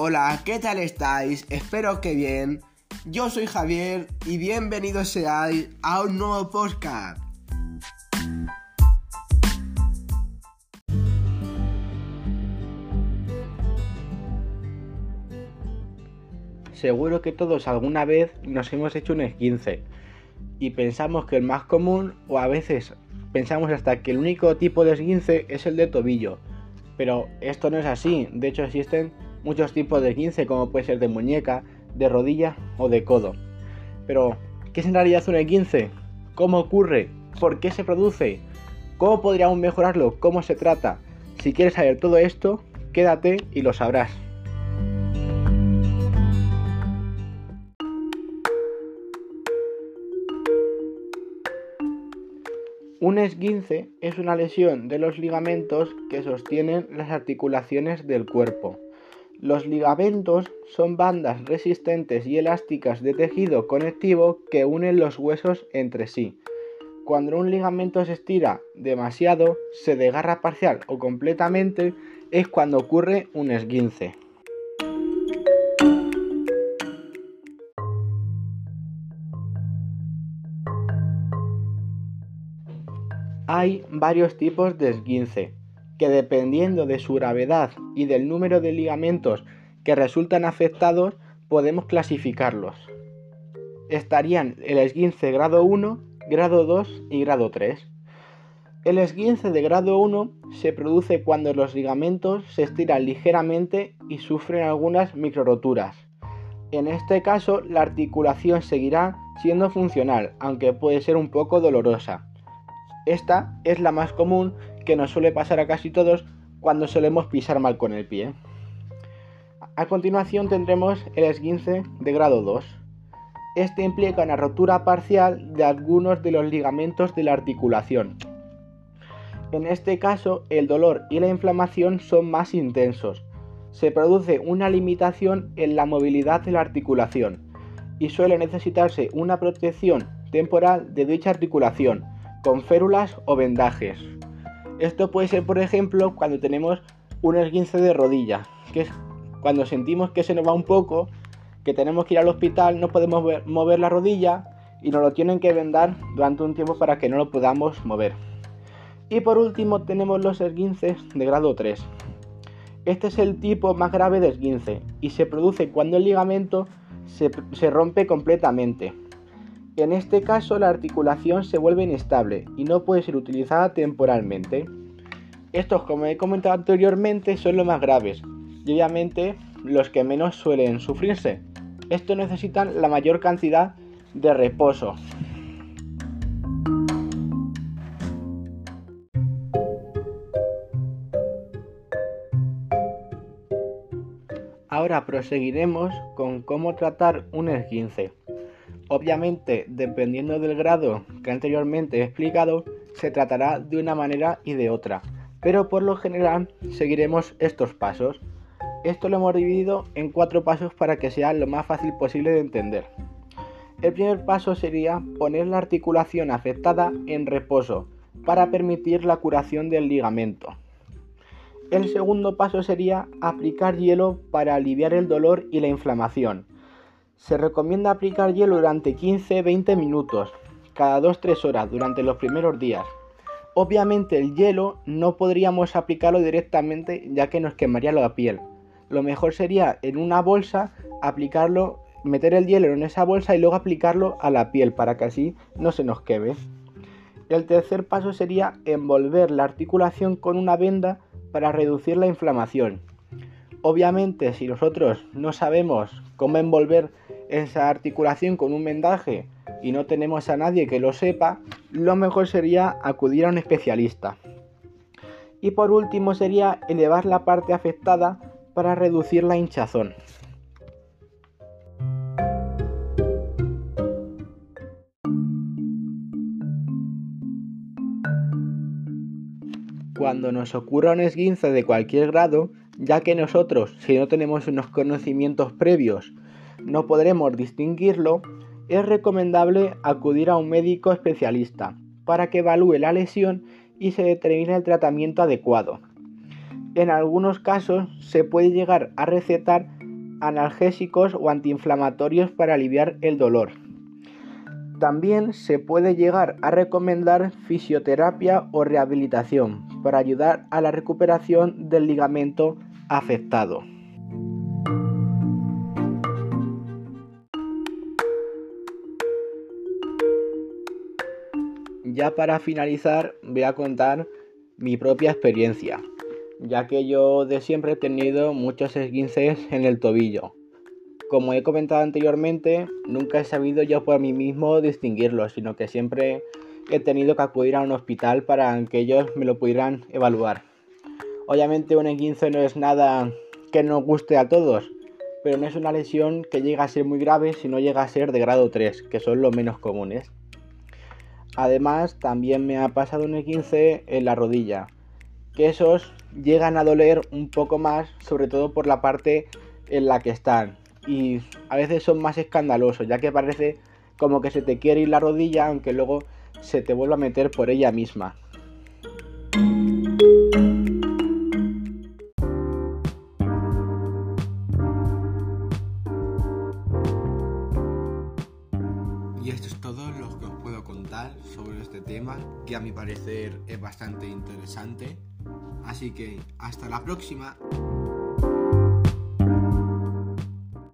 Hola, ¿qué tal estáis? Espero que bien. Yo soy Javier y bienvenidos seáis a un nuevo podcast. Seguro que todos alguna vez nos hemos hecho un esguince y pensamos que el más común o a veces pensamos hasta que el único tipo de esguince es el de tobillo. Pero esto no es así, de hecho existen muchos tipos de esguince como puede ser de muñeca, de rodilla o de codo. Pero, ¿qué es en realidad un esguince? ¿Cómo ocurre? ¿Por qué se produce? ¿Cómo podríamos mejorarlo? ¿Cómo se trata? Si quieres saber todo esto, quédate y lo sabrás. Un esguince es una lesión de los ligamentos que sostienen las articulaciones del cuerpo. Los ligamentos son bandas resistentes y elásticas de tejido conectivo que unen los huesos entre sí. Cuando un ligamento se estira demasiado, se desgarra parcial o completamente, es cuando ocurre un esguince. Hay varios tipos de esguince, que dependiendo de su gravedad y del número de ligamentos que resultan afectados, podemos clasificarlos. Estarían el esguince grado 1, grado 2 y grado 3. El esguince de grado 1 se produce cuando los ligamentos se estiran ligeramente y sufren algunas microroturas. En este caso, la articulación seguirá siendo funcional, aunque puede ser un poco dolorosa. Esta es la más común que nos suele pasar a casi todos cuando solemos pisar mal con el pie. A continuación tendremos el esguince de grado 2. Este implica una rotura parcial de algunos de los ligamentos de la articulación. En este caso, el dolor y la inflamación son más intensos. Se produce una limitación en la movilidad de la articulación y suele necesitarse una protección temporal de dicha articulación con férulas o vendajes. Esto puede ser, por ejemplo, cuando tenemos un esguince de rodilla, que es cuando sentimos que se nos va un poco, que tenemos que ir al hospital, no podemos mover la rodilla y nos lo tienen que vendar durante un tiempo para que no lo podamos mover. Y por último tenemos los esguinces de grado 3. Este es el tipo más grave de esguince y se produce cuando el ligamento se, se rompe completamente, en este caso la articulación se vuelve inestable y no puede ser utilizada temporalmente. Estos, como he comentado anteriormente, son los más graves y obviamente los que menos suelen sufrirse. Estos necesitan la mayor cantidad de reposo. Ahora proseguiremos con cómo tratar un esguince. Obviamente, dependiendo del grado que anteriormente he explicado, se tratará de una manera y de otra, pero por lo general seguiremos estos pasos. Esto lo hemos dividido en cuatro pasos para que sea lo más fácil posible de entender. El primer paso sería poner la articulación afectada en reposo para permitir la curación del ligamento. El segundo paso sería aplicar hielo para aliviar el dolor y la inflamación. Se recomienda aplicar hielo durante 15-20 minutos, cada 2-3 horas durante los primeros días. Obviamente el hielo no podríamos aplicarlo directamente ya que nos quemaría la piel. Lo mejor sería en una bolsa aplicarlo, meter el hielo en esa bolsa y luego aplicarlo a la piel para que así no se nos queme. El tercer paso sería envolver la articulación con una venda para reducir la inflamación. Obviamente si nosotros no sabemos cómo envolver esa articulación con un vendaje y no tenemos a nadie que lo sepa, lo mejor sería acudir a un especialista. Y por último sería elevar la parte afectada para reducir la hinchazón. Cuando nos ocurra un esguince de cualquier grado, ya que nosotros, si no tenemos unos conocimientos previos, no podremos distinguirlo, es recomendable acudir a un médico especialista para que evalúe la lesión y se determine el tratamiento adecuado. En algunos casos se puede llegar a recetar analgésicos o antiinflamatorios para aliviar el dolor. También se puede llegar a recomendar fisioterapia o rehabilitación para ayudar a la recuperación del ligamento afectado. Ya para finalizar voy a contar mi propia experiencia, ya que yo de siempre he tenido muchos esguinces en el tobillo como he comentado anteriormente, nunca he sabido yo por mí mismo distinguirlos, sino que siempre he tenido que acudir a un hospital para que ellos me lo pudieran evaluar. Obviamente un esguince no es nada que nos guste a todos, pero no es una lesión que llega a ser muy grave si no llega a ser de grado 3, que son los menos comunes. Además, también me ha pasado un esguince en la rodilla, que esos llegan a doler un poco más, sobre todo por la parte en la que están, y a veces son más escandalosos, ya que parece como que se te quiere ir la rodilla, aunque luego se te vuelva a meter por ella misma. Y esto es todo lo que os puedo contar sobre este tema, que a mi parecer es bastante interesante. Así que hasta la próxima.